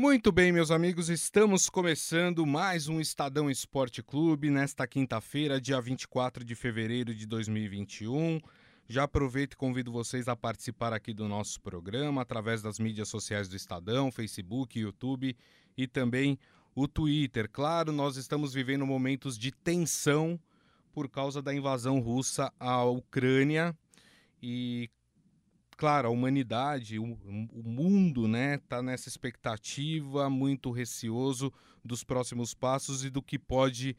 Muito bem, meus amigos, estamos começando mais um Estadão Esporte Clube nesta quinta-feira, dia 24 de fevereiro de 2021. Já aproveito e convido vocês a participar aqui do nosso programa através das mídias sociais do Estadão, Facebook, YouTube e também o Twitter. Claro, nós estamos vivendo momentos de tensão por causa da invasão russa à Ucrânia e claro, a humanidade, o, o mundo, né, está nessa expectativa, muito receoso dos próximos passos e do que pode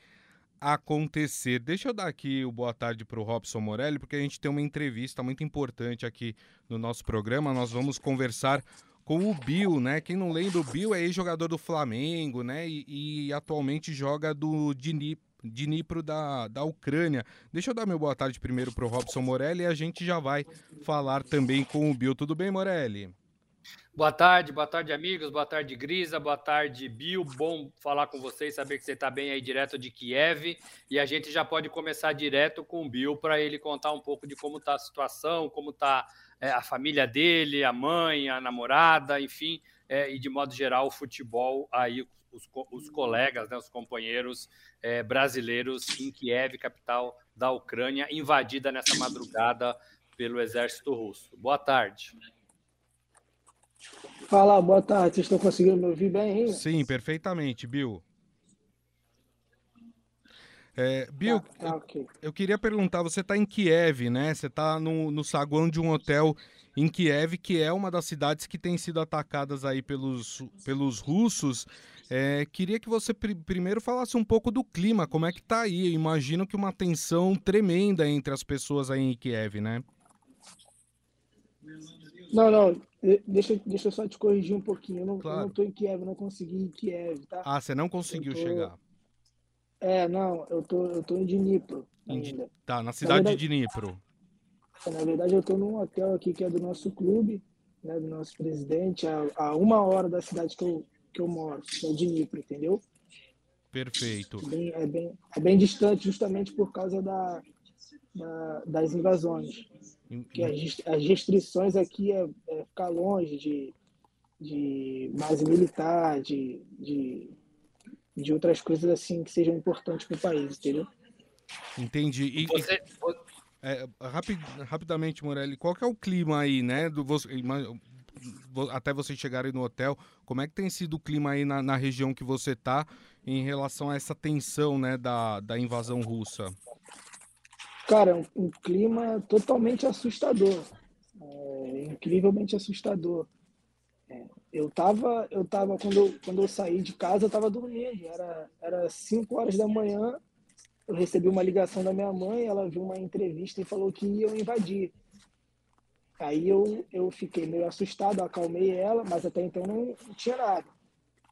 acontecer. Deixa eu dar aqui o boa tarde para o Robson Morelli, porque a gente tem uma entrevista muito importante aqui no nosso programa. Nós vamos conversar com o Bill, né? Quem não lembra, o Bill é ex-jogador do Flamengo, né? E, e atualmente joga do Dnipro Dnipro da, da Ucrânia. Deixa eu dar meu boa tarde primeiro para o Robson Morelli e a gente já vai falar também com o Bill. Tudo bem, Morelli? Boa tarde, boa tarde, amigos. Boa tarde, Grisa. Boa tarde, Bill. Bom falar com vocês, saber que você está bem aí direto de Kiev. E a gente já pode começar direto com o Bill para ele contar um pouco de como está a situação, como está é, a família dele, a mãe, a namorada, enfim, é, e de modo geral o futebol aí os, os colegas, né, os companheiros é, brasileiros em Kiev, capital da Ucrânia, invadida nessa madrugada pelo exército russo. Boa tarde. Fala, boa tarde. Vocês estão conseguindo me ouvir bem? Hein? Sim, perfeitamente, Bill. É, Bill, tá, tá, okay. eu, eu, queria perguntar, você está em Kiev, né? Você está no, no saguão de um hotel em Kiev, que é uma das cidades que tem sido atacadas aí pelos, pelos russos. É, queria que você pr primeiro falasse um pouco do clima, como é que tá aí? Eu imagino que uma tensão tremenda entre as pessoas aí em Kiev, né? Não, não, deixa, deixa eu só te corrigir um pouquinho. Eu não, claro. eu não tô em Kiev, não consegui ir em Kiev, tá? Ah, você não conseguiu tô... chegar? É, não, eu tô, eu tô em Dnipro ainda. Tá, na cidade na verdade, de Dnipro. Na verdade, eu tô num hotel aqui que é do nosso clube, né, do nosso presidente, a, a uma hora da cidade que eu, que eu moro, que é Dnipro, entendeu? Perfeito. É bem, é bem, é bem distante justamente por causa da, da das invasões. Que as, as restrições aqui é, é, ficar longe de, de base militar, de, de, de outras coisas assim que sejam importantes para o país, entendeu? Entendi. E, você, é, rapid, rapidamente, Morelli, qual que é o clima aí, né? Do, você, até vocês chegarem no hotel, como é que tem sido o clima aí na, na região que você está em relação a essa tensão né, da, da invasão russa? Cara, um, um clima totalmente assustador. É, incrivelmente assustador. É, eu tava, eu tava quando, eu, quando eu saí de casa, eu tava dormindo. Era, era 5 horas da manhã. Eu recebi uma ligação da minha mãe, ela viu uma entrevista e falou que iam invadir. Aí eu, eu fiquei meio assustado, acalmei ela, mas até então não, tinha nada.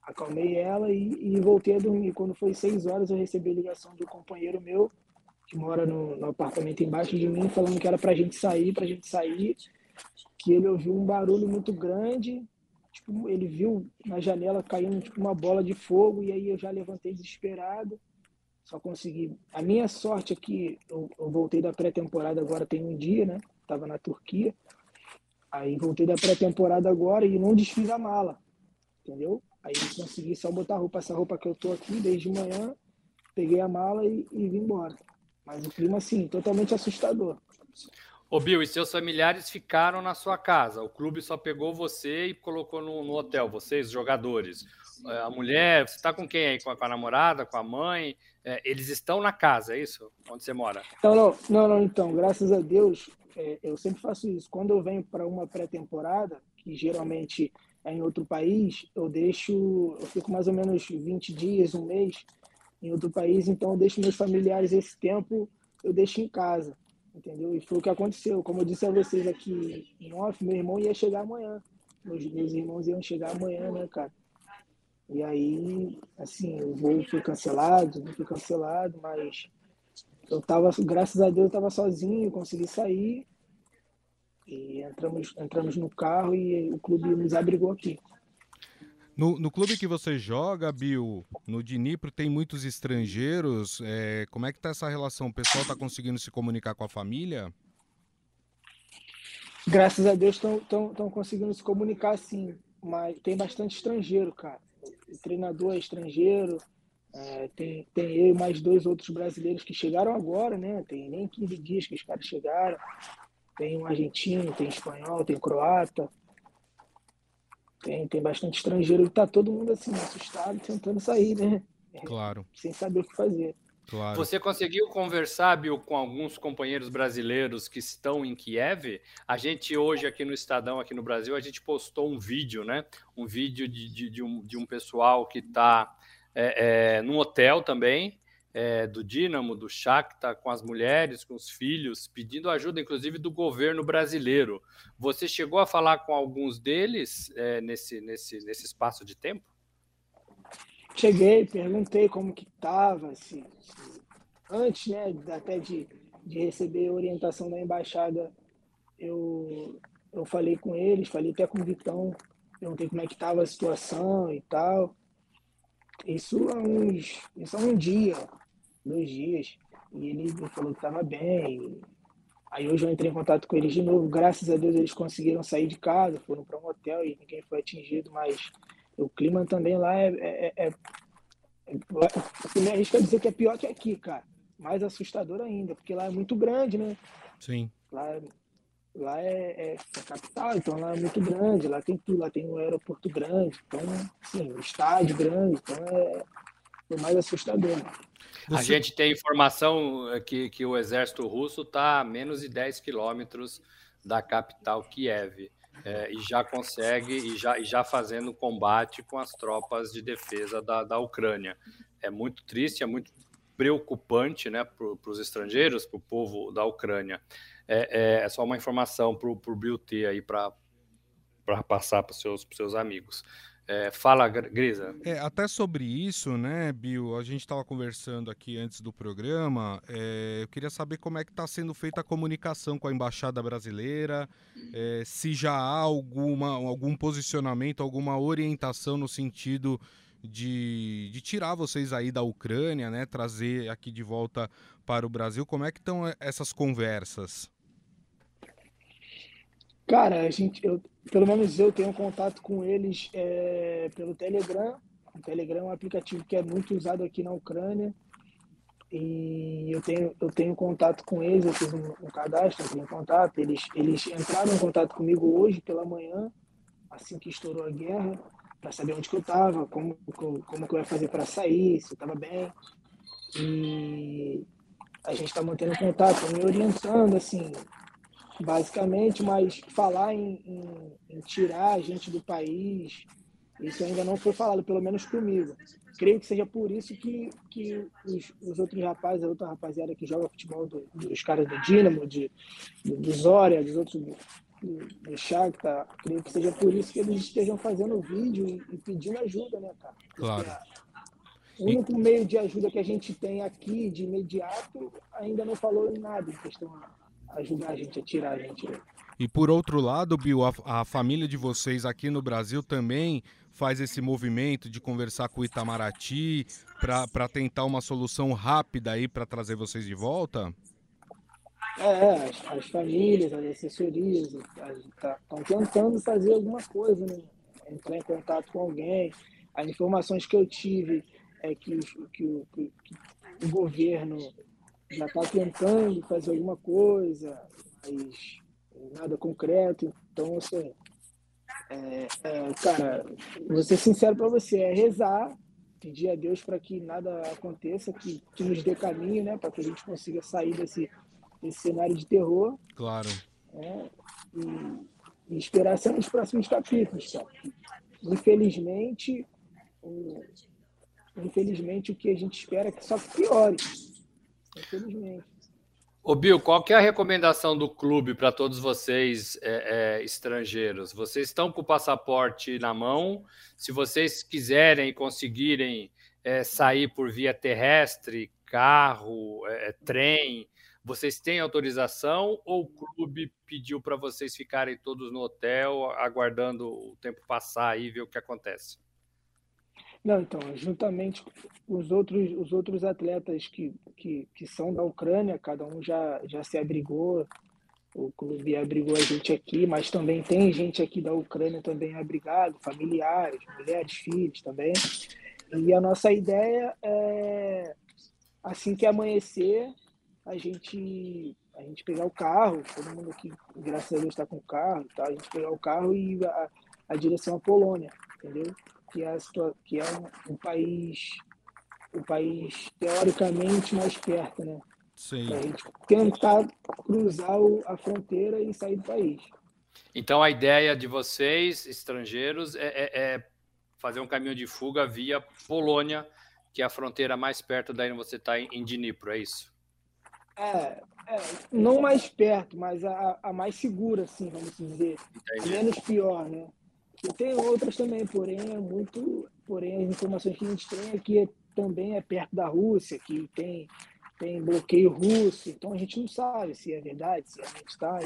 Acalmei ela e, e, voltei a dormir. Quando foi seis horas, eu recebi a ligação do companheiro meu, que mora no, no apartamento embaixo de mim, falando que era pra gente sair, pra gente sair, que ele ouviu um barulho muito grande, tipo, ele viu na janela caindo tipo, uma bola de fogo, e aí eu já levantei desesperado, só consegui. A minha sorte é que eu, eu voltei da pré-temporada agora tem um dia, né? Tava na Turquia. Aí voltei da pré-temporada agora e não desfiz a mala, entendeu? Aí consegui só botar a roupa, essa roupa que eu tô aqui desde manhã, peguei a mala e, e vim embora. Mas o clima, assim, totalmente assustador. Ô Bill, e seus familiares ficaram na sua casa? O clube só pegou você e colocou no, no hotel, vocês, jogadores. É, a mulher, você está com quem aí? Com a, com a, namorada, com a mãe? É, eles estão na casa, é isso? Onde você mora? Não, não, não, não então, graças a Deus, é, eu sempre faço isso. Quando eu venho para uma pré-temporada, que geralmente é em outro país, eu deixo, eu fico mais ou menos 20 dias, um mês em outro país, então eu deixo meus familiares esse tempo, eu deixo em casa, entendeu? E foi o que aconteceu. Como eu disse a vocês aqui em off, meu irmão ia chegar amanhã. Meus, meus irmãos iam chegar amanhã, né, cara? E aí, assim, o voo foi cancelado, não foi cancelado, mas eu tava, graças a Deus, eu tava sozinho, consegui sair. E entramos, entramos no carro e o clube nos abrigou aqui. No, no clube que você joga, Bill, no Dnipro, tem muitos estrangeiros. É, como é que tá essa relação? O pessoal tá conseguindo se comunicar com a família? Graças a Deus estão conseguindo se comunicar sim. mas tem bastante estrangeiro, cara. O treinador é estrangeiro, é, tem, tem eu e mais dois outros brasileiros que chegaram agora, né? Tem nem 15 dias que os caras chegaram. Tem um argentino, tem espanhol, tem croata. Tem, tem bastante estrangeiro e tá todo mundo assim, assustado, tentando sair, né? Claro. Sem saber o que fazer. Claro. Você conseguiu conversar, Bill, com alguns companheiros brasileiros que estão em Kiev? A gente hoje aqui no Estadão, aqui no Brasil, a gente postou um vídeo, né? Um vídeo de, de, de um, de um pessoal que está é, é, num hotel também, é, do Dínamo, do Shakhtar, com as mulheres, com os filhos, pedindo ajuda, inclusive, do governo brasileiro. Você chegou a falar com alguns deles é, nesse, nesse, nesse espaço de tempo? Cheguei, perguntei como que estava, assim, antes, né, até de, de receber orientação da embaixada, eu, eu falei com eles, falei até com o Vitão, perguntei como é que estava a situação e tal. Isso há uns, isso há um dia, dois dias, e ele falou que estava bem. Aí hoje eu entrei em contato com eles de novo, graças a Deus eles conseguiram sair de casa, foram para um hotel e ninguém foi atingido, mas o clima também lá é. é, é, é me arrisca dizer que é pior que aqui, cara. Mais assustador ainda, porque lá é muito grande, né? Sim. Lá, lá é, é, é capital, então lá é muito grande, lá tem tudo, lá tem um aeroporto grande, então, sim, um estádio grande, então é, é mais assustador. A gente tem informação que, que o exército russo está a menos de 10 quilômetros da capital Kiev é, e já consegue e já, e já fazendo combate com as tropas de defesa da, da Ucrânia. É muito triste, é muito preocupante né, para os estrangeiros, para o povo da Ucrânia. É, é, é só uma informação para o Bill ter aí para passar para os seus, seus amigos. É, fala, Grisa. É, até sobre isso, né, Bill? A gente estava conversando aqui antes do programa. É, eu queria saber como é que está sendo feita a comunicação com a embaixada brasileira, é, se já há alguma, algum posicionamento, alguma orientação no sentido de, de tirar vocês aí da Ucrânia, né, trazer aqui de volta para o Brasil. Como é que estão essas conversas? Cara, a gente, eu, pelo menos eu tenho contato com eles é, pelo Telegram. O Telegram é um aplicativo que é muito usado aqui na Ucrânia. E eu tenho, eu tenho contato com eles, eu fiz um, um cadastro, tenho contato. Eles, eles entraram em contato comigo hoje pela manhã, assim que estourou a guerra, para saber onde que eu estava, como, como que eu ia fazer para sair, se eu estava bem. E a gente está mantendo contato, me orientando, assim, basicamente, mas falar em, em, em, tirar a gente do país, isso ainda não foi falado, pelo menos comigo. Creio que seja por isso que, que os, os outros rapazes, a outra rapaziada que joga futebol, do, dos caras do Dinamo, de, do, do Zória, dos outros do, do, Shakhtar, creio que seja por isso que eles estejam fazendo vídeo e, e pedindo ajuda, né, cara? Claro. O único meio de ajuda que a gente tem aqui, de imediato, ainda não falou em nada em questão ajudar a gente a tirar a gente. E por outro lado, Bill, a, a, família de vocês aqui no Brasil também faz esse movimento de conversar com o Itamaraty para tentar uma solução rápida aí para trazer vocês de volta? É, as, as famílias, as assessorias estão tá, tentando fazer alguma coisa, né? entrar em contato com alguém. As informações que eu tive é que, que, que, que o governo já está tentando fazer alguma coisa, mas nada concreto. Então, assim, é, é, cara, vou ser sincero para você, é rezar, pedir a Deus para que nada aconteça, que, que nos dê caminho, né, para que a gente consiga sair desse, desse cenário de terror. Claro. É, e, e esperar ser nos próximos capítulos, cara. Infelizmente, infelizmente, o que a gente espera é que só piore infelizmente. Ô Bill, qual que é a recomendação do clube para todos vocês é, é, estrangeiros? Vocês estão com o passaporte na mão? Se vocês quiserem e conseguirem é, sair por via terrestre, carro, é, é, trem, vocês têm autorização ou o clube pediu para vocês ficarem todos no hotel, aguardando o tempo passar e ver o que acontece? Não, então, juntamente com os outros, os outros atletas que, que, que são da Ucrânia, cada um já, já se abrigou, o clube abrigou a gente aqui, mas também tem gente aqui da Ucrânia também abrigado, familiares, mulheres, filhos também. E a nossa ideia é, assim que amanhecer, a gente a gente pegar o carro, todo mundo aqui, graças a Deus, está com carro, tá? a gente pegar o carro e a, a direção à Polônia, entendeu? Que é, a, que é um, um país, um país teoricamente mais perto, né? Sim. Pra gente tentar cruzar o, a fronteira e sair do país. Então a ideia de vocês, estrangeiros, é, é, é fazer um caminho de fuga via Polônia, que é a fronteira mais perto daí onde você está em Dnipro, é isso? É, é, não mais perto, mas a, a mais segura, assim, vamos dizer. Entendi. Menos pior, né? E tem outras também, porém é muito. Porém, as informações que a gente tem é que também é perto da Rússia, que tem, tem bloqueio russo, então a gente não sabe se é verdade, se realmente está,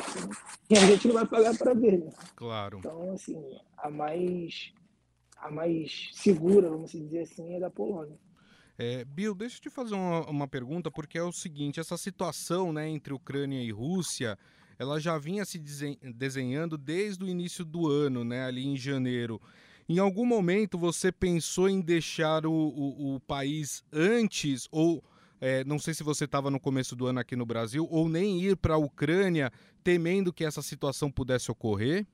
e a gente não vai pagar para ver, né? Claro. Então, assim, a mais, a mais segura, vamos dizer assim, é da Polônia. É, Bill, deixa eu te fazer uma, uma, pergunta, porque é o seguinte: essa situação né, entre Ucrânia e Rússia, ela já vinha se desenhando desde o início do ano, né, ali em janeiro. Em algum momento você pensou em deixar o, o, o país antes, ou é, não sei se você estava no começo do ano aqui no Brasil, ou nem ir para a Ucrânia, temendo que essa situação pudesse ocorrer?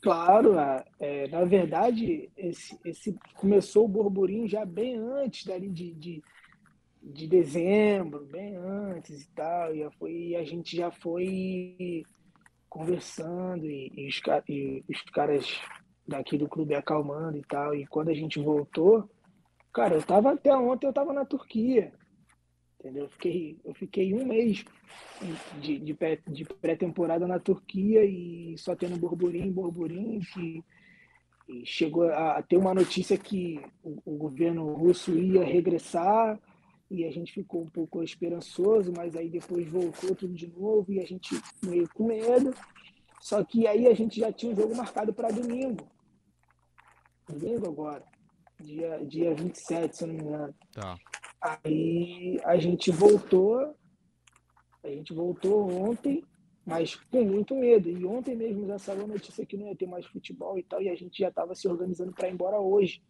Claro, é, na verdade, esse, esse começou o burburinho já bem antes dali de, de, de dezembro, bem antes e tal, e, foi, e a gente já foi conversando e, e, os, e, os, caras daqui do clube acalmando e tal, e quando a gente voltou, cara, eu tava até ontem, eu tava na Turquia, entendeu? Eu fiquei, eu fiquei um mês de, de, pré-temporada na Turquia e só tendo burburinho, burburinho, que chegou a, a, ter uma notícia que o, o, governo russo ia regressar e a gente ficou um pouco esperançoso, mas aí depois voltou tudo de novo e a gente meio com medo. Só que aí a gente já tinha um jogo marcado para domingo. Domingo agora, dia, dia 27, se eu não me engano. Tá. Aí a gente voltou, a gente voltou ontem, mas com muito medo. E ontem mesmo já saiu a notícia que não ia ter mais futebol e tal, e a gente já estava se organizando para ir embora hoje.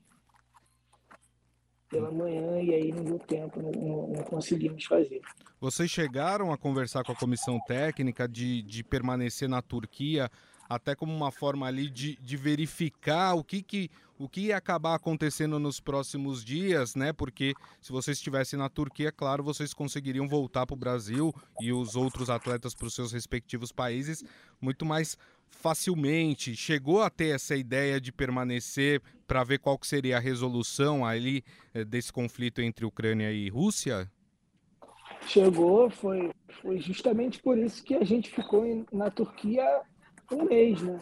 Pela manhã, e aí não deu tempo, não, não, não, conseguimos fazer. Vocês chegaram a conversar com a comissão técnica de, de permanecer na Turquia até como uma forma ali de, de verificar o que, que o que ia acabar acontecendo nos próximos dias, né? Porque se vocês estivessem na Turquia, claro, vocês conseguiriam voltar para o Brasil e os outros atletas para os seus respectivos países muito mais facilmente. Chegou a ter essa ideia de permanecer para ver qual que seria a resolução ali eh, desse conflito entre Ucrânia e Rússia? Chegou, foi, foi justamente por isso que a gente ficou na Turquia um mês, né?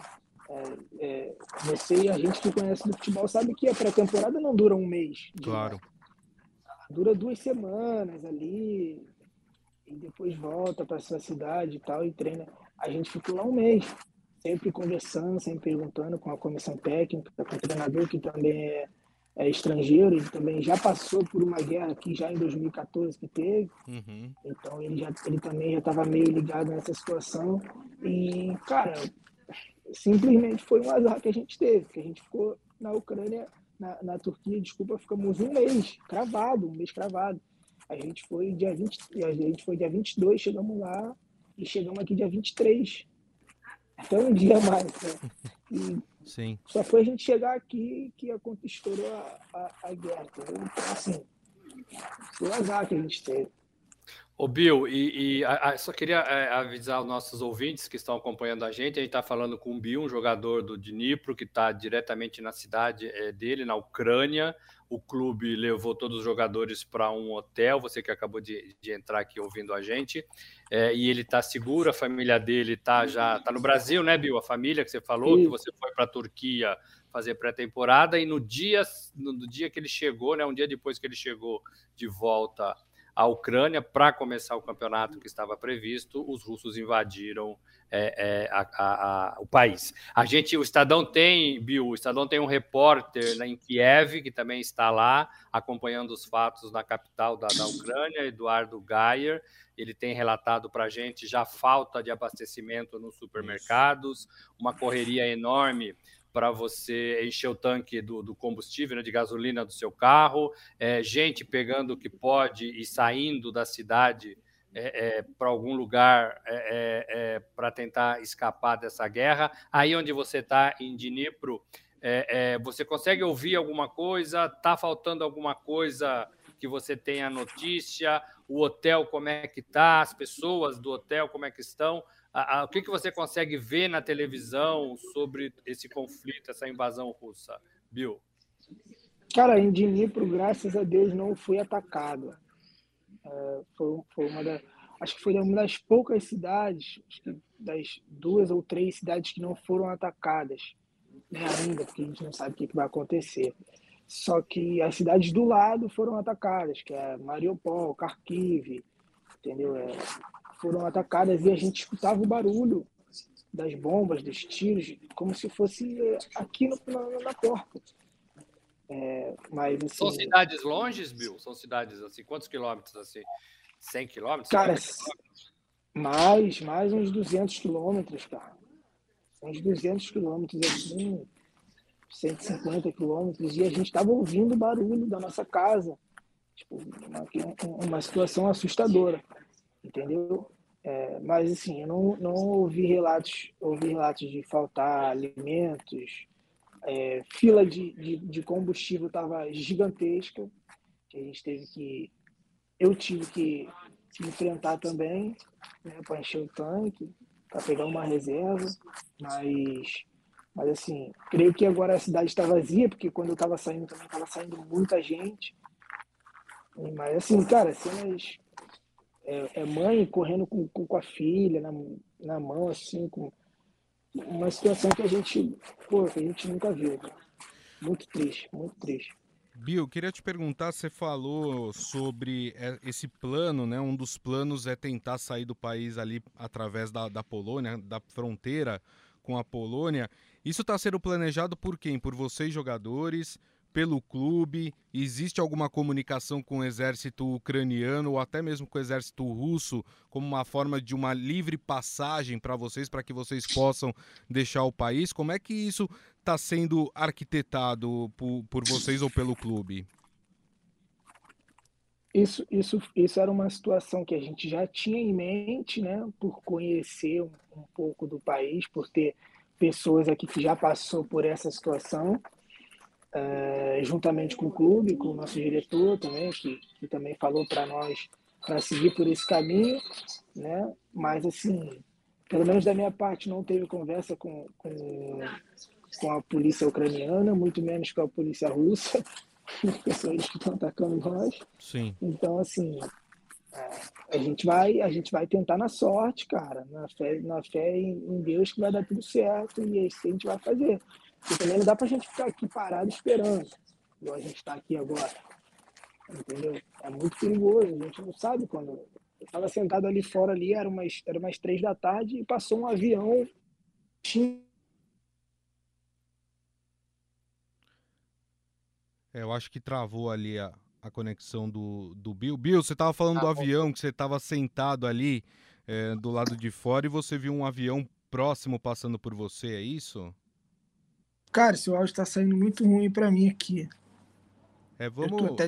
É, é, você, a gente que conhece do futebol, sabe que a pré-temporada não dura um mês. Claro. Dura duas semanas ali, e depois volta para sua cidade e tal, e treina. A gente ficou lá um mês, sempre conversando, sempre perguntando com a comissão técnica, com o treinador, que também é, é estrangeiro, ele também já passou por uma guerra aqui já em 2014 que teve, uhum. então ele, já, ele também já estava meio ligado nessa situação. E, cara, simplesmente foi um azar que a gente teve, que a gente ficou na Ucrânia, na, na Turquia, desculpa, ficamos um mês cravado, um mês cravado. A gente foi dia 20, a gente foi dia 22, chegamos lá e chegamos aqui dia 23. Até um dia mais. Né? Sim. Só foi a gente chegar aqui que a a, a, a guerra. Entendeu? Então, assim, foi um azar que a gente teve. Ô Bill, e, e a, a, só queria é, avisar os nossos ouvintes que estão acompanhando a gente. A gente está falando com o Bill, um jogador do Dnipro, que está diretamente na cidade é, dele, na Ucrânia. O clube levou todos os jogadores para um hotel. Você que acabou de, de, entrar aqui ouvindo a gente. É, e ele está seguro, a família dele está já tá no Brasil, né, Bill? A família que você falou, Sim. que você foi para a Turquia fazer pré-temporada. E no dia, no, no dia que ele chegou, né, um dia depois que ele chegou de volta a Ucrânia para começar o campeonato que estava previsto, os russos invadiram é, é, a, a, a, o país. A gente, o Estadão tem, Bill, o Estadão tem um repórter né, em Kiev que também está lá acompanhando os fatos na capital da, da Ucrânia, Eduardo Geyer. Ele tem relatado para a gente já falta de abastecimento nos supermercados, uma correria enorme para você encher o tanque do, do combustível, né, de gasolina do seu carro, é, gente pegando o que pode e saindo da cidade é, é, para algum lugar é, é, é, para tentar escapar dessa guerra. Aí onde você está, em Dnipro, você consegue ouvir alguma coisa? Está faltando alguma coisa que você tenha notícia? O hotel, como é que está? As pessoas do hotel, como é que estão? A, a, o que, que você consegue ver na televisão sobre esse conflito, essa invasão russa, Bill? Cara, em Dnipro, graças a Deus, não fui atacado. É, foi, foi uma da, acho que foi uma das poucas cidades, das duas ou três cidades que não foram atacadas ainda, porque a gente não sabe o que, que vai acontecer. Só que as cidades do lado foram atacadas, que é Mariupol, Kharkiv, entendeu? É, foram atacadas e a gente escutava o barulho das bombas, dos tiros, como se fosse aqui no, na, na porta. É, mas, assim, São cidades longes, Bill? São cidades assim, quantos quilômetros assim? 100 quilômetros? Cara, mais, mais uns 200 quilômetros, cara. Uns 200 quilômetros assim, 150 quilômetros, e a gente estava ouvindo o barulho da nossa casa. Tipo, uma, uma situação assustadora, entendeu? É, mas assim, eu não, não ouvi relatos, ouvi relatos de faltar alimentos, é, fila de, de, de combustível estava gigantesca, que a gente teve que. Eu tive que enfrentar também, né, para encher o tanque, para pegar uma reserva, mas, mas assim, creio que agora a cidade está vazia, porque quando eu estava saindo também estava saindo muita gente. Mas assim, cara, cenas. É, é mãe correndo com, com a filha na, na mão, assim, com uma situação que a gente, pô, que a gente nunca viu. Muito triste, muito triste. Bill, queria te perguntar, você falou sobre é, esse plano, né? Um dos planos é tentar sair do país ali através da, da Polônia, da fronteira com a Polônia. Isso está sendo planejado por quem? Por vocês, jogadores? Pelo clube? Existe alguma comunicação com o exército ucraniano ou até mesmo com o exército russo como uma forma de uma livre passagem para vocês, para que vocês possam deixar o país? Como é que isso está sendo arquitetado por, por vocês ou pelo clube? Isso, isso, isso era uma situação que a gente já tinha em mente, né, por conhecer um, um pouco do país, por ter pessoas aqui que já passou por essa situação é, juntamente com o clube, com o nosso diretor também, que, que também falou para nós para seguir por esse caminho, né? Mas assim, pelo menos da minha parte, não teve conversa com, com, com a polícia ucraniana, muito menos com a polícia russa, pessoas que estão atacando nós. Sim. Então, assim, é, a gente vai a gente vai tentar na sorte, cara, na fé, na fé em Deus que vai dar tudo certo e é isso que a gente vai fazer. Porque também não dá pra gente ficar aqui parado esperando, igual a gente está aqui agora. Entendeu? É muito perigoso, a gente não sabe quando. Eu estava sentado ali fora ali, era umas, era umas três da tarde e passou um avião. É, eu acho que travou ali a, a conexão do, do Bill. Bill, você estava falando ah, do avião, que você estava sentado ali é, do lado de fora e você viu um avião próximo passando por você, é isso? Cara, esse áudio tá saindo muito ruim para mim aqui. É, vamos, até...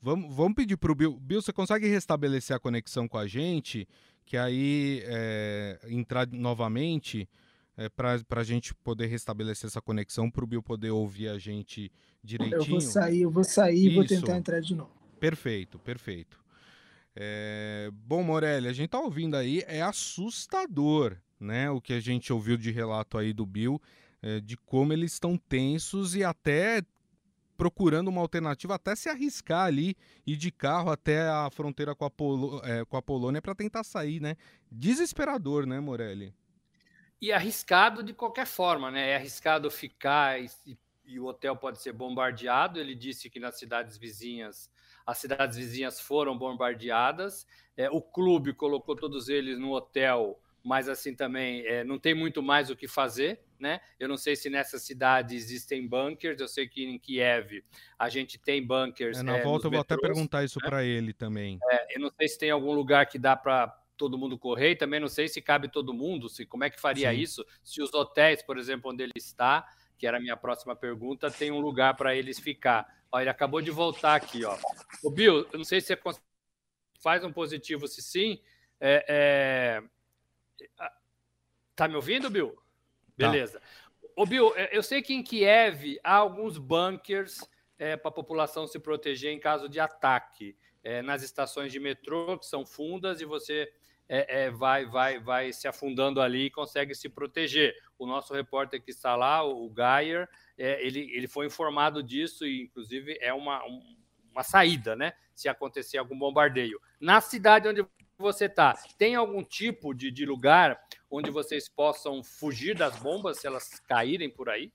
vamos, vamos pedir pro Bill. Bill, você consegue restabelecer a conexão com a gente? Que aí é, entrar novamente é, para a gente poder restabelecer essa conexão, para o Bill poder ouvir a gente direitinho. Eu vou sair, eu vou sair e vou tentar entrar de novo. Perfeito, perfeito. É... Bom, Morelli, a gente tá ouvindo aí, é assustador, né? O que a gente ouviu de relato aí do Bill é, de como eles estão tensos e até procurando uma alternativa, até se arriscar ali, ir de carro até a fronteira com a, Polo, é, com a Polônia para tentar sair, né? Desesperador, né, Morelli? E arriscado de qualquer forma, né? É arriscado ficar e o hotel pode ser bombardeado. Ele disse que nas cidades vizinhas, as cidades vizinhas foram bombardeadas. É, o clube colocou todos eles no hotel, mas assim também é, não tem muito mais o que fazer. Né? Eu não sei se nessa cidade existem bunkers. Eu sei que em Kiev a gente tem bunkers. É, na é, volta eu vou metrôs, até perguntar isso né? para ele também. É, eu não sei se tem algum lugar que dá para todo mundo correr. E também não sei se cabe todo mundo. Se como é que faria Sim. isso? Se os hotéis, por exemplo, onde ele está, que era a minha próxima pergunta, tem um lugar para eles ficar. Ó, ele acabou de voltar aqui, ó. O Bill, eu não sei se você faz um positivo, se sim. É, é... Tá me ouvindo, Bill? Tá. Beleza. Tá. Ô, Bill, eu sei que em Kiev há alguns bunkers é, para a população se proteger em caso de ataque. É, nas estações de metrô, que são fundas, e você é, é, vai, vai, vai se afundando ali e consegue se proteger. O nosso repórter que está lá, o Geyer, é, ele, ele foi informado disso e, inclusive, é uma, um, uma saída, né? Se acontecer algum bombardeio. Na cidade onde você está, tem algum tipo de, de lugar onde vocês possam fugir das bombas se elas caírem por aí?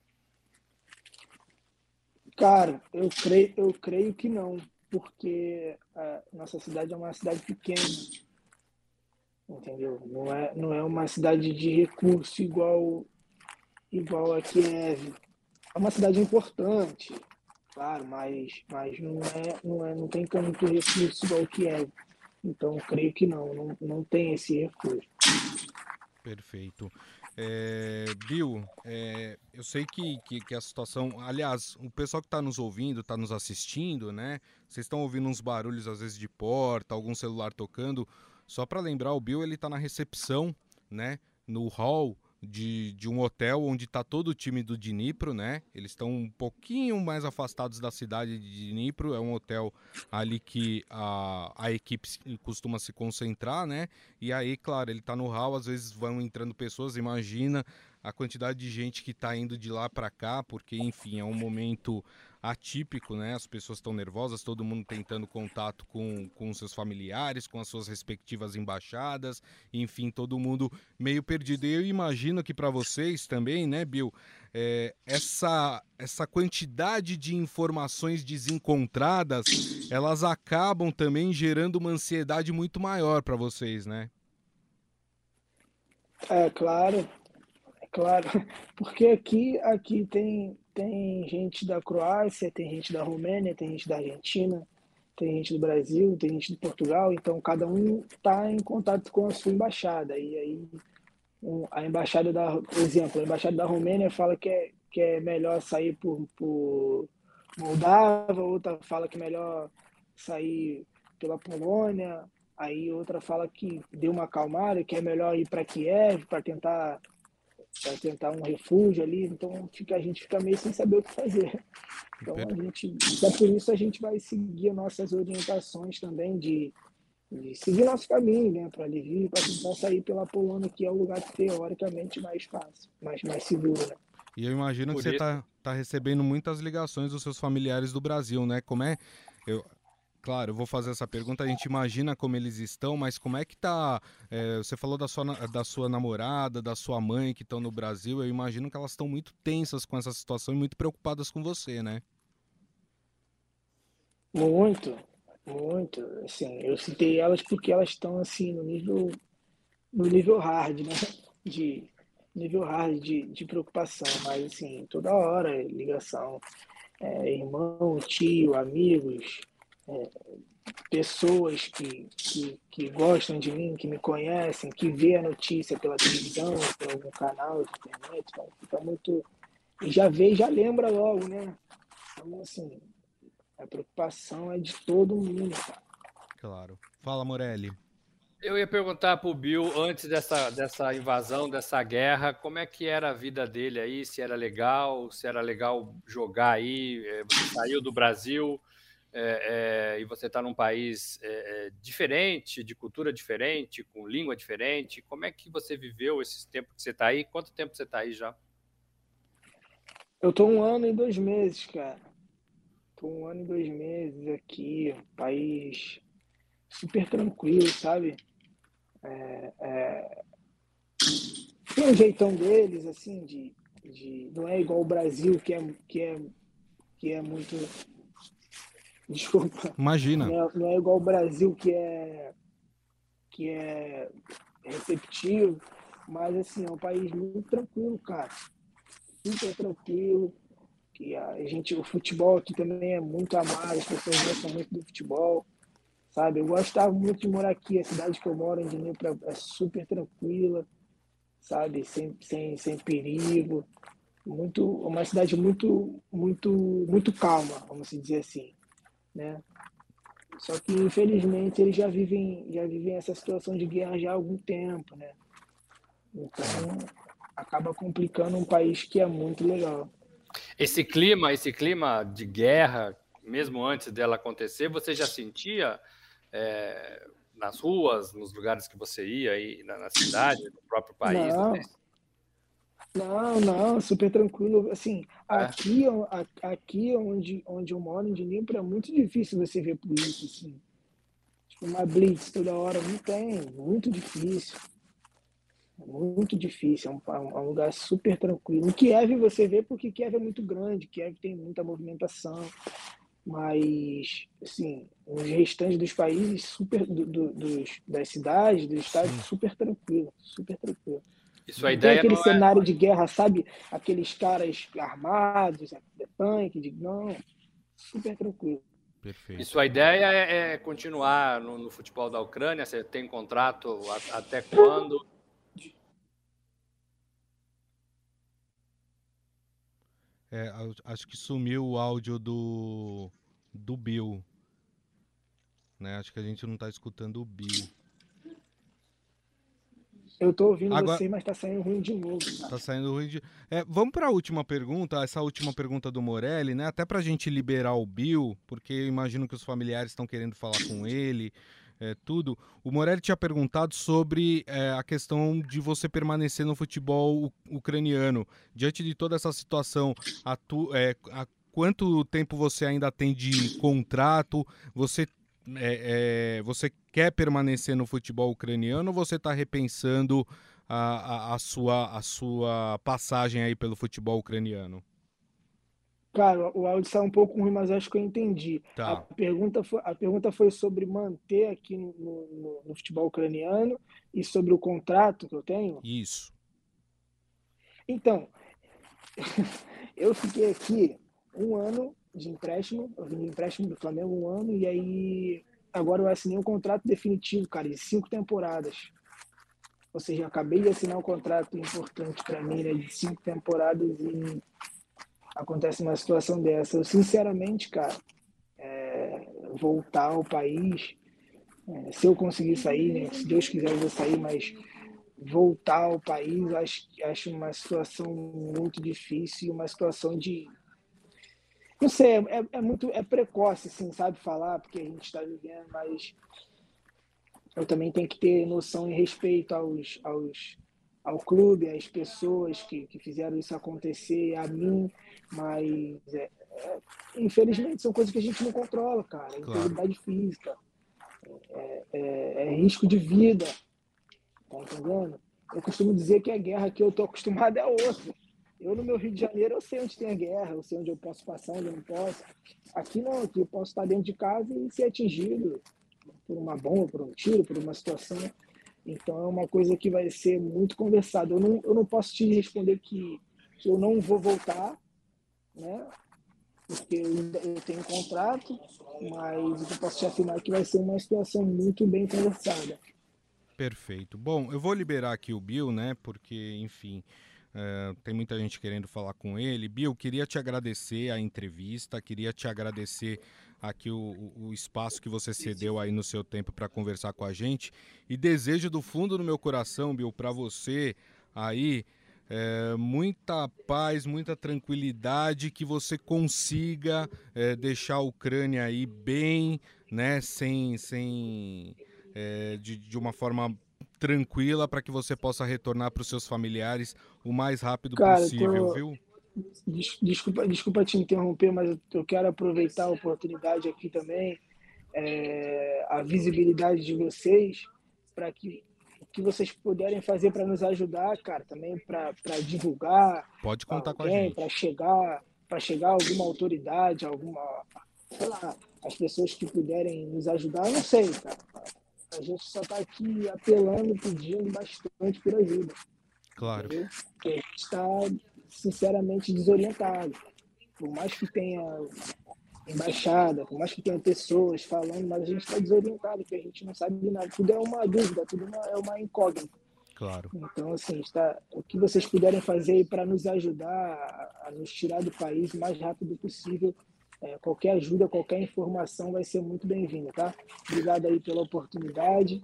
Cara, eu creio, eu creio que não, porque a nossa cidade é uma cidade pequena entendeu? Não é, não é uma cidade de recurso igual, igual a Kiev. É uma cidade importante, claro, mas, mas não, é, não, é, não tem tanto recurso igual Kiev. Então, creio que não, não, não tem esse recurso. Perfeito. É, Bill, é, eu sei que, que, que, a situação. Aliás, o pessoal que está nos ouvindo, está nos assistindo, né? Vocês estão ouvindo uns barulhos, às vezes, de porta, algum celular tocando. Só para lembrar, o Bill ele tá na recepção, né, no hall de, de um hotel onde está todo o time do Dnipro, né? Eles estão um pouquinho mais afastados da cidade de Dnipro. É um hotel ali que a, a equipe costuma se concentrar, né? E aí, claro, ele está no hall, às vezes vão entrando pessoas. Imagina a quantidade de gente que está indo de lá para cá, porque, enfim, é um momento atípico, né? As pessoas estão nervosas, todo mundo tentando contato com, com seus familiares, com as suas respectivas embaixadas, enfim, todo mundo meio perdido. E eu imagino que para vocês também, né, Bill, é, essa, essa quantidade de informações desencontradas, elas acabam também gerando uma ansiedade muito maior para vocês, né? É claro, é claro, porque aqui aqui tem tem gente da Croácia, tem gente da Romênia, tem gente da Argentina, tem gente do Brasil, tem gente de Portugal, então cada um está em contato com a sua embaixada. E aí a embaixada da, por exemplo, a embaixada da Romênia fala que é, que é melhor sair por, por Moldava, outra fala que é melhor sair pela Polônia, aí outra fala que deu uma acalmada, que é melhor ir para Kiev para tentar para tentar um refúgio ali, então fica, a gente fica meio sem saber o que fazer. Então a gente, até por isso a gente vai seguir nossas orientações também de, de seguir nosso caminho, né, para ali para tentar sair pela Polônia, que é o lugar teoricamente mais fácil, mais, mais seguro, né? E eu imagino por que isso... você está tá recebendo muitas ligações dos seus familiares do Brasil, né? Como é. Eu, Claro, eu vou fazer essa pergunta. A gente imagina como eles estão, mas como é que tá? É, você falou da sua, da sua namorada, da sua mãe que estão no Brasil. Eu imagino que elas estão muito tensas com essa situação e muito preocupadas com você, né? Muito, muito. Assim, eu citei elas porque elas estão assim no nível, no nível hard, né? De nível hard de, de preocupação, mas assim toda hora ligação, é, irmão, tio, amigos é, pessoas que, que, que, gostam de mim, que me conhecem, que vê a notícia pela televisão, por algum canal de internet, então fica muito. E já vê e já lembra logo, né? Então, assim, a preocupação é de todo mundo, cara. Claro. Fala, Morelli. Eu ia perguntar para o Bill, antes dessa, dessa invasão, dessa guerra, como é que era a vida dele aí, se era legal, se era legal jogar aí, você saiu do Brasil, é, é, e você está num país é, é, diferente, de cultura diferente, com língua diferente, como é que você viveu esses tempos que você está aí? Quanto tempo você está aí já? Eu estou um ano e dois meses, cara. Estou um ano e dois meses aqui, país super tranquilo, sabe? É, é... Tem um jeitão deles, assim, de de, não é igual o Brasil que é que é que é muito desculpa imagina não é, não é igual o Brasil que é que é receptivo mas assim é um país muito tranquilo cara super tranquilo que a gente o futebol aqui também é muito amado as pessoas gostam muito do futebol sabe eu gostava muito de morar aqui a cidade que eu moro em é super tranquila sabe? Sem, sem, sem perigo. Muito, uma cidade muito, muito, muito calma, vamos dizer assim, né? Só que infelizmente eles já vivem, já vivem essa situação de guerra já há algum tempo, né? Então acaba complicando um país que é muito legal. Esse clima, esse clima de guerra, mesmo antes dela acontecer, você já sentia é, nas ruas, nos lugares que você ia aí na, na cidade, no próprio país? Não, não, não, super tranquilo. Assim, é. aqui, aqui onde, onde eu moro, em Dnipro, é muito difícil você ver polícia, assim. Tipo, uma blitz toda hora, não tem, muito difícil. Muito difícil, é um, é um lugar super tranquilo. Em Kiev você vê porque Kiev é muito grande, Kiev tem muita movimentação, mas assim os restantes dos países super do, do, dos, das cidades dos estados super tranquilo super tranquilo isso a ideia tem aquele é cenário de guerra sabe aqueles caras armados de tanque de não super tranquilo Perfeito. Isso a ideia é, é continuar no, no, futebol da Ucrânia você tem contrato a, até quando É, acho que sumiu o áudio do, do Bill. Né? Acho que a gente não está escutando o Bill. Eu estou ouvindo Agora... você, mas está saindo ruim de novo. Está saindo ruim de. É, vamos para a última pergunta, essa última pergunta do Morelli, né? Até para a gente liberar o Bill, porque eu imagino que os familiares estão querendo falar com ele é, tudo. O Morelli tinha perguntado sobre é, a questão de você permanecer no futebol ucraniano. Diante de toda essa situação, a tu, é, a quanto tempo você ainda tem de contrato? Você, é, é, você quer permanecer no futebol ucraniano ou você está repensando a, a, a, sua, a sua passagem aí pelo futebol ucraniano? Cara, o áudio está um pouco ruim, mas acho que eu entendi. Tá. A, pergunta foi, a pergunta foi sobre manter aqui no, no, no, futebol ucraniano e sobre o contrato que eu tenho? Isso. Então, eu fiquei aqui um ano de empréstimo, eu vim de empréstimo do Flamengo um ano, e aí agora eu assinei um contrato definitivo, cara, de cinco temporadas. Ou seja, eu acabei de assinar um contrato importante para mim, né, de cinco temporadas e acontece uma situação dessa. Eu, sinceramente, cara, é, voltar ao país, é, se eu conseguir sair, né, se Deus quiser eu vou sair, mas voltar ao país, acho, acho uma situação muito difícil, uma situação de não sei, é, é, muito é precoce, assim, sabe falar, porque a gente está vivendo, mas eu também tenho que ter noção e respeito aos, aos ao clube, às pessoas que, que fizeram isso acontecer, a mim, mas é, é, infelizmente são coisas que a gente não controla, cara. É claro. Integridade física, é, é, é, risco de vida, tá entendendo? Eu costumo dizer que a guerra que eu tô acostumado é outra. Eu no meu Rio de Janeiro eu sei onde tem a guerra, eu sei onde eu posso passar, onde eu não posso. Aqui não, aqui eu posso estar dentro de casa e ser atingido por uma bomba, por um tiro, por uma situação então é uma coisa que vai ser muito conversada. Eu não, eu não posso te responder que, que eu não vou voltar, né? Porque eu, eu tenho um contrato, mas eu posso te afirmar que vai ser uma situação muito bem conversada. Perfeito. Bom, eu vou liberar aqui o Bill, né? Porque, enfim, é, tem muita gente querendo falar com ele. Bill, queria te agradecer a entrevista, queria te agradecer aqui o, o espaço que você cedeu aí no seu tempo para conversar com a gente. E desejo do fundo do meu coração, Bill, para você aí é, muita paz, muita tranquilidade, que você consiga é, deixar a Ucrânia aí bem, né, sem, sem é, de, de uma forma tranquila para que você possa retornar para os seus familiares o mais rápido Cara, possível, tô... viu? Desculpa, desculpa te interromper, mas eu quero aproveitar a oportunidade aqui também, é, a visibilidade de vocês, para que que vocês puderem fazer para nos ajudar, cara, também para divulgar. Pode contar alguém, com a gente. Para chegar, para chegar alguma autoridade, alguma, sei lá, as pessoas que puderem nos ajudar, eu não sei, cara. A gente só está aqui apelando, pedindo bastante por ajuda. Claro. Entendeu? Porque a gente está, sinceramente, desorientado. Por mais que tenha embaixada, por mais que tenha pessoas falando, mas a gente está desorientado, porque a gente não sabe de nada. Tudo é uma dúvida, tudo é uma incógnita. Claro. Então, assim, está, o que vocês puderem fazer para nos ajudar a, a, nos tirar do país o mais rápido possível, é, qualquer ajuda, qualquer informação vai ser muito bem-vinda, tá? Obrigado aí pela oportunidade.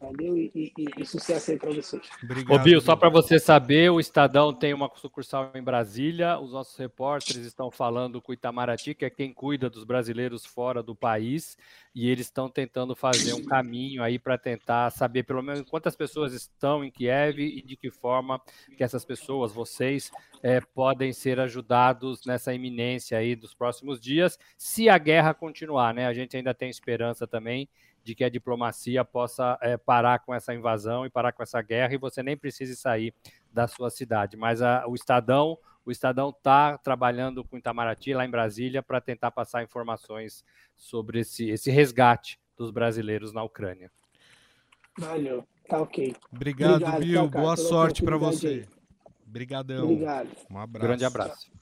Valeu e, e, e sucesso aí para vocês. Obrigado. Ô, Bill, só para você saber, o Estadão tem uma sucursal em Brasília. Os nossos repórteres estão falando com o Itamaraty, que é quem cuida dos brasileiros fora do país, e eles estão tentando fazer um caminho aí para tentar saber pelo menos quantas pessoas estão em Kiev e de que forma que essas pessoas, vocês, é, podem ser ajudados nessa iminência aí dos próximos dias, se a guerra continuar, né? A gente ainda tem esperança também de que a diplomacia possa é, parar com essa invasão e parar com essa guerra e você nem precise sair da sua cidade. Mas a, o Estadão, o Estadão está trabalhando com Itamaraty lá em Brasília para tentar passar informações sobre esse, esse resgate dos brasileiros na Ucrânia. Valeu, tá ok. Obrigado, Obrigado Bill. Boa sorte para você. Obrigadão. Obrigado. Um abraço. Grande abraço.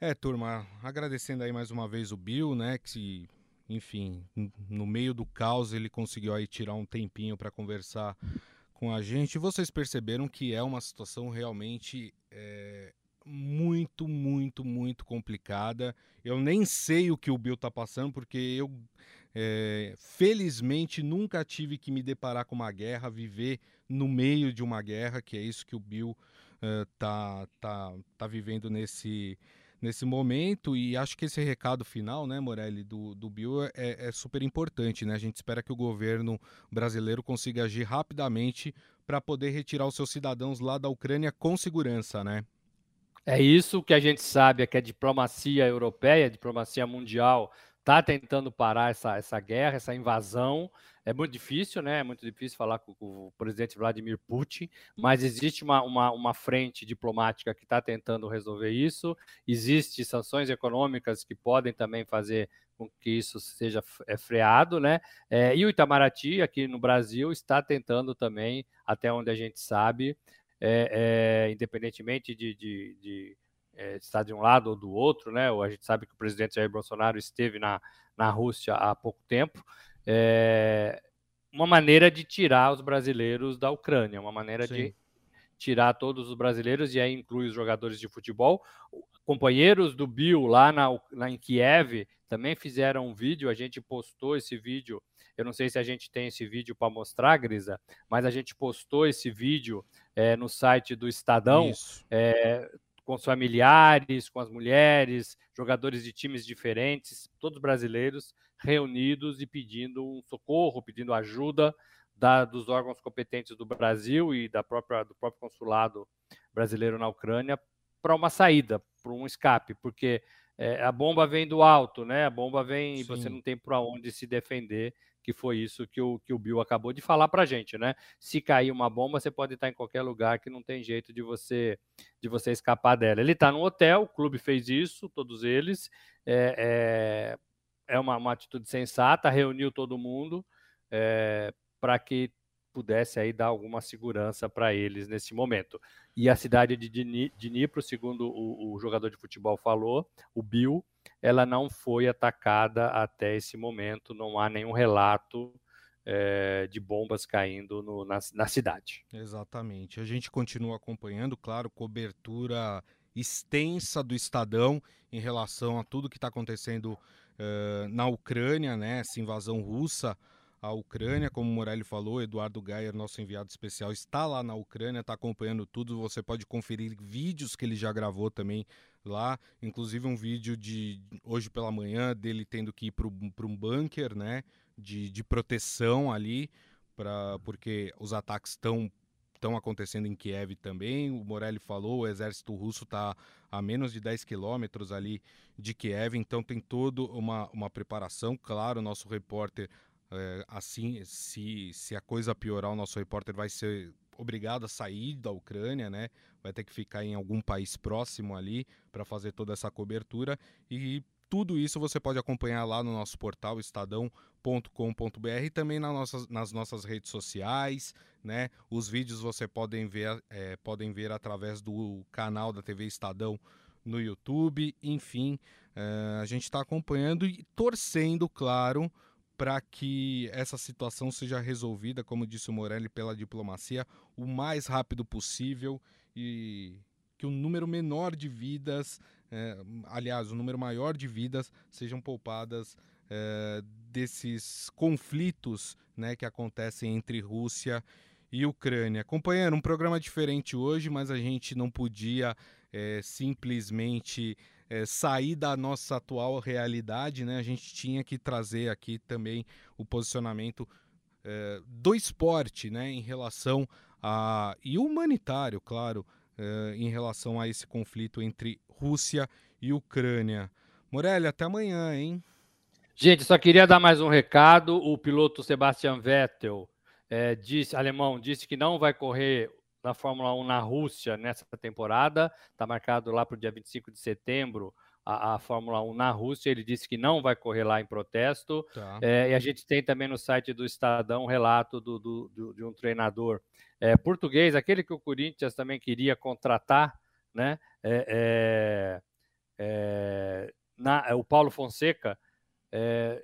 É, turma, agradecendo aí mais uma vez o Bill, né, que enfim, no meio do caos ele conseguiu aí tirar um tempinho para conversar com a gente. Vocês perceberam que é uma situação realmente é, muito, muito, muito complicada. Eu nem sei o que o Bill está passando, porque eu, é, felizmente, nunca tive que me deparar com uma guerra, viver no meio de uma guerra, que é isso que o Bill uh, tá, tá vivendo nesse nesse momento e acho que esse recado final, né, Morelli, do, do Bill é, é super importante, né? A gente espera que o governo brasileiro consiga agir rapidamente para poder retirar os seus cidadãos lá da Ucrânia com segurança, né? É isso que a gente sabe, é que a diplomacia europeia, a diplomacia mundial está tentando parar essa, essa guerra, essa invasão. É muito difícil, né? É muito difícil falar com, com o presidente Vladimir Putin, mas existe uma, uma, uma frente diplomática que está tentando resolver isso. Existem sanções econômicas que podem também fazer com que isso seja é, freado, né? É, e o Itamaraty, aqui no Brasil, está tentando também, até onde a gente sabe, é, é, independentemente de, de, de é, estar de um lado ou do outro, né? A gente sabe que o presidente Jair Bolsonaro esteve na, na Rússia há pouco tempo. É, uma maneira de tirar os brasileiros da Ucrânia, uma maneira Sim. de tirar todos os brasileiros, e aí inclui os jogadores de futebol. Companheiros do Bill lá, na, lá em Kiev também fizeram um vídeo, a gente postou esse vídeo. Eu não sei se a gente tem esse vídeo para mostrar, Grisa, mas a gente postou esse vídeo é, no site do Estadão, é, com os familiares, com as mulheres, jogadores de times diferentes, todos brasileiros reunidos e pedindo um socorro, pedindo ajuda da, dos órgãos competentes do Brasil e da própria, do próprio consulado brasileiro na Ucrânia para uma saída, para um escape, porque é, a bomba vem do alto, né? A bomba vem Sim. e você não tem para onde se defender que foi isso que o, que o Bill acabou de falar para a gente, né? Se cair uma bomba, você pode estar em qualquer lugar que não tem jeito de você de você escapar dela. Ele está no hotel, o clube fez isso, todos eles. É, é, é uma, uma atitude sensata, reuniu todo mundo é, para que pudesse aí dar alguma segurança para eles nesse momento. E a cidade de Dnipro, segundo o, o jogador de futebol falou, o Bill, ela não foi atacada até esse momento, não há nenhum relato é, de bombas caindo no, na, na cidade. Exatamente. A gente continua acompanhando, claro, cobertura extensa do Estadão em relação a tudo que está acontecendo uh, na Ucrânia, né? Essa invasão russa à Ucrânia, como o Morelli falou, Eduardo Gayer, nosso enviado especial, está lá na Ucrânia, está acompanhando tudo. Você pode conferir vídeos que ele já gravou também lá, inclusive um vídeo de hoje pela manhã dele tendo que ir para um bunker, né, de, de proteção ali, pra, porque os ataques estão estão acontecendo em Kiev também. O Morelli falou, o exército russo está a menos de 10 quilômetros ali de Kiev, então tem toda uma, uma preparação. Claro, nosso repórter É, assim, se, se a coisa piorar, o nosso repórter vai ser obrigado a sair da Ucrânia, né? Vai ter que ficar em algum país próximo ali para fazer toda essa cobertura e tudo isso você pode acompanhar lá no nosso portal estadão.com.br e também nas nossas, nas nossas redes sociais, né? Os vídeos você podem ver, é, podem ver através do canal da TV Estadão no YouTube, enfim, é, a gente está acompanhando e torcendo, claro, para que essa situação seja resolvida, como disse o Morelli, pela diplomacia, o mais rápido possível e que o um número menor de vidas, é, aliás, o um número maior de vidas sejam poupadas é, desses conflitos né, que acontecem entre Rússia e Ucrânia. Acompanhando um programa diferente hoje, mas a gente não podia é, simplesmente é, sair da nossa atual realidade, né? A gente tinha que trazer aqui também o posicionamento é, do esporte, né? Em relação a e humanitário, claro, é, em relação a esse conflito entre Rússia e Ucrânia. Morelli, até amanhã, hein? Gente, só queria dar mais um recado. O piloto Sebastian Vettel, é, disse, alemão, disse que não vai correr na Fórmula 1 na Rússia nessa temporada. Está marcado lá para o dia 25 de setembro a, a, Fórmula 1 na Rússia. Ele disse que não vai correr lá em protesto. Tá. É, e a gente tem também no site do Estadão um relato do, do, do, de um treinador é, português, aquele que o Corinthians também queria contratar, né? É, é, é na, o Paulo Fonseca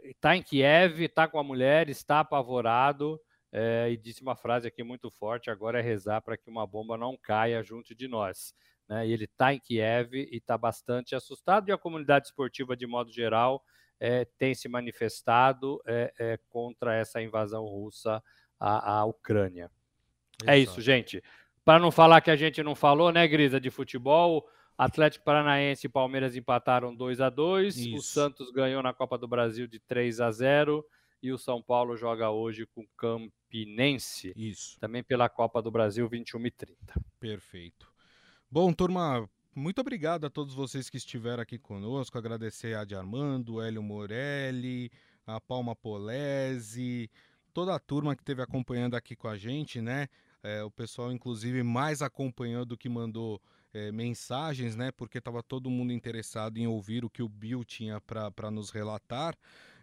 está em Kiev, está com a mulher, está apavorado é, e disse uma frase aqui muito forte: agora é rezar para que uma bomba não caia junto de nós. Né? E ele está em Kiev e está bastante assustado, e a comunidade esportiva, de modo geral, é, tem se manifestado é, contra essa invasão russa à, à Ucrânia. Exato. É isso, gente. Para não falar que a gente não falou, né, Grisa, de futebol, Atlético Paranaense e Palmeiras empataram 2 a 2 O Santos ganhou na Copa do Brasil de 3 a 0 e o São Paulo joga hoje com o Campinense. Isso. Também pela Copa do Brasil 21 e 30. Perfeito. Bom, turma, muito obrigado a todos vocês que estiveram aqui conosco. Agradecer a de Armando, Hélio Morelli, a Palma Polese, toda a turma que esteve acompanhando aqui com a gente, né? É, o pessoal, inclusive, mais acompanhou do que mandou é, mensagens, né? Porque estava todo mundo interessado em ouvir o que o Bill tinha para nos relatar.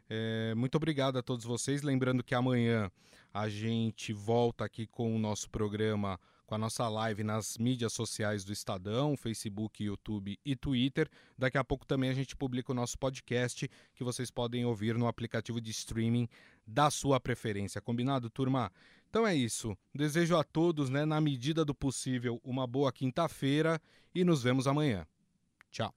É, muito obrigado a todos vocês. Lembrando que amanhã a gente volta aqui com o nosso programa, com a nossa live nas mídias sociais do Estadão, Facebook, YouTube e Twitter. Daqui a pouco também a gente publica o nosso podcast, que vocês podem ouvir no aplicativo de streaming da sua preferência. Combinado, turma? Então é isso. Desejo a todos, né, na medida do possível, uma boa quinta-feira e nos vemos amanhã. Tchau.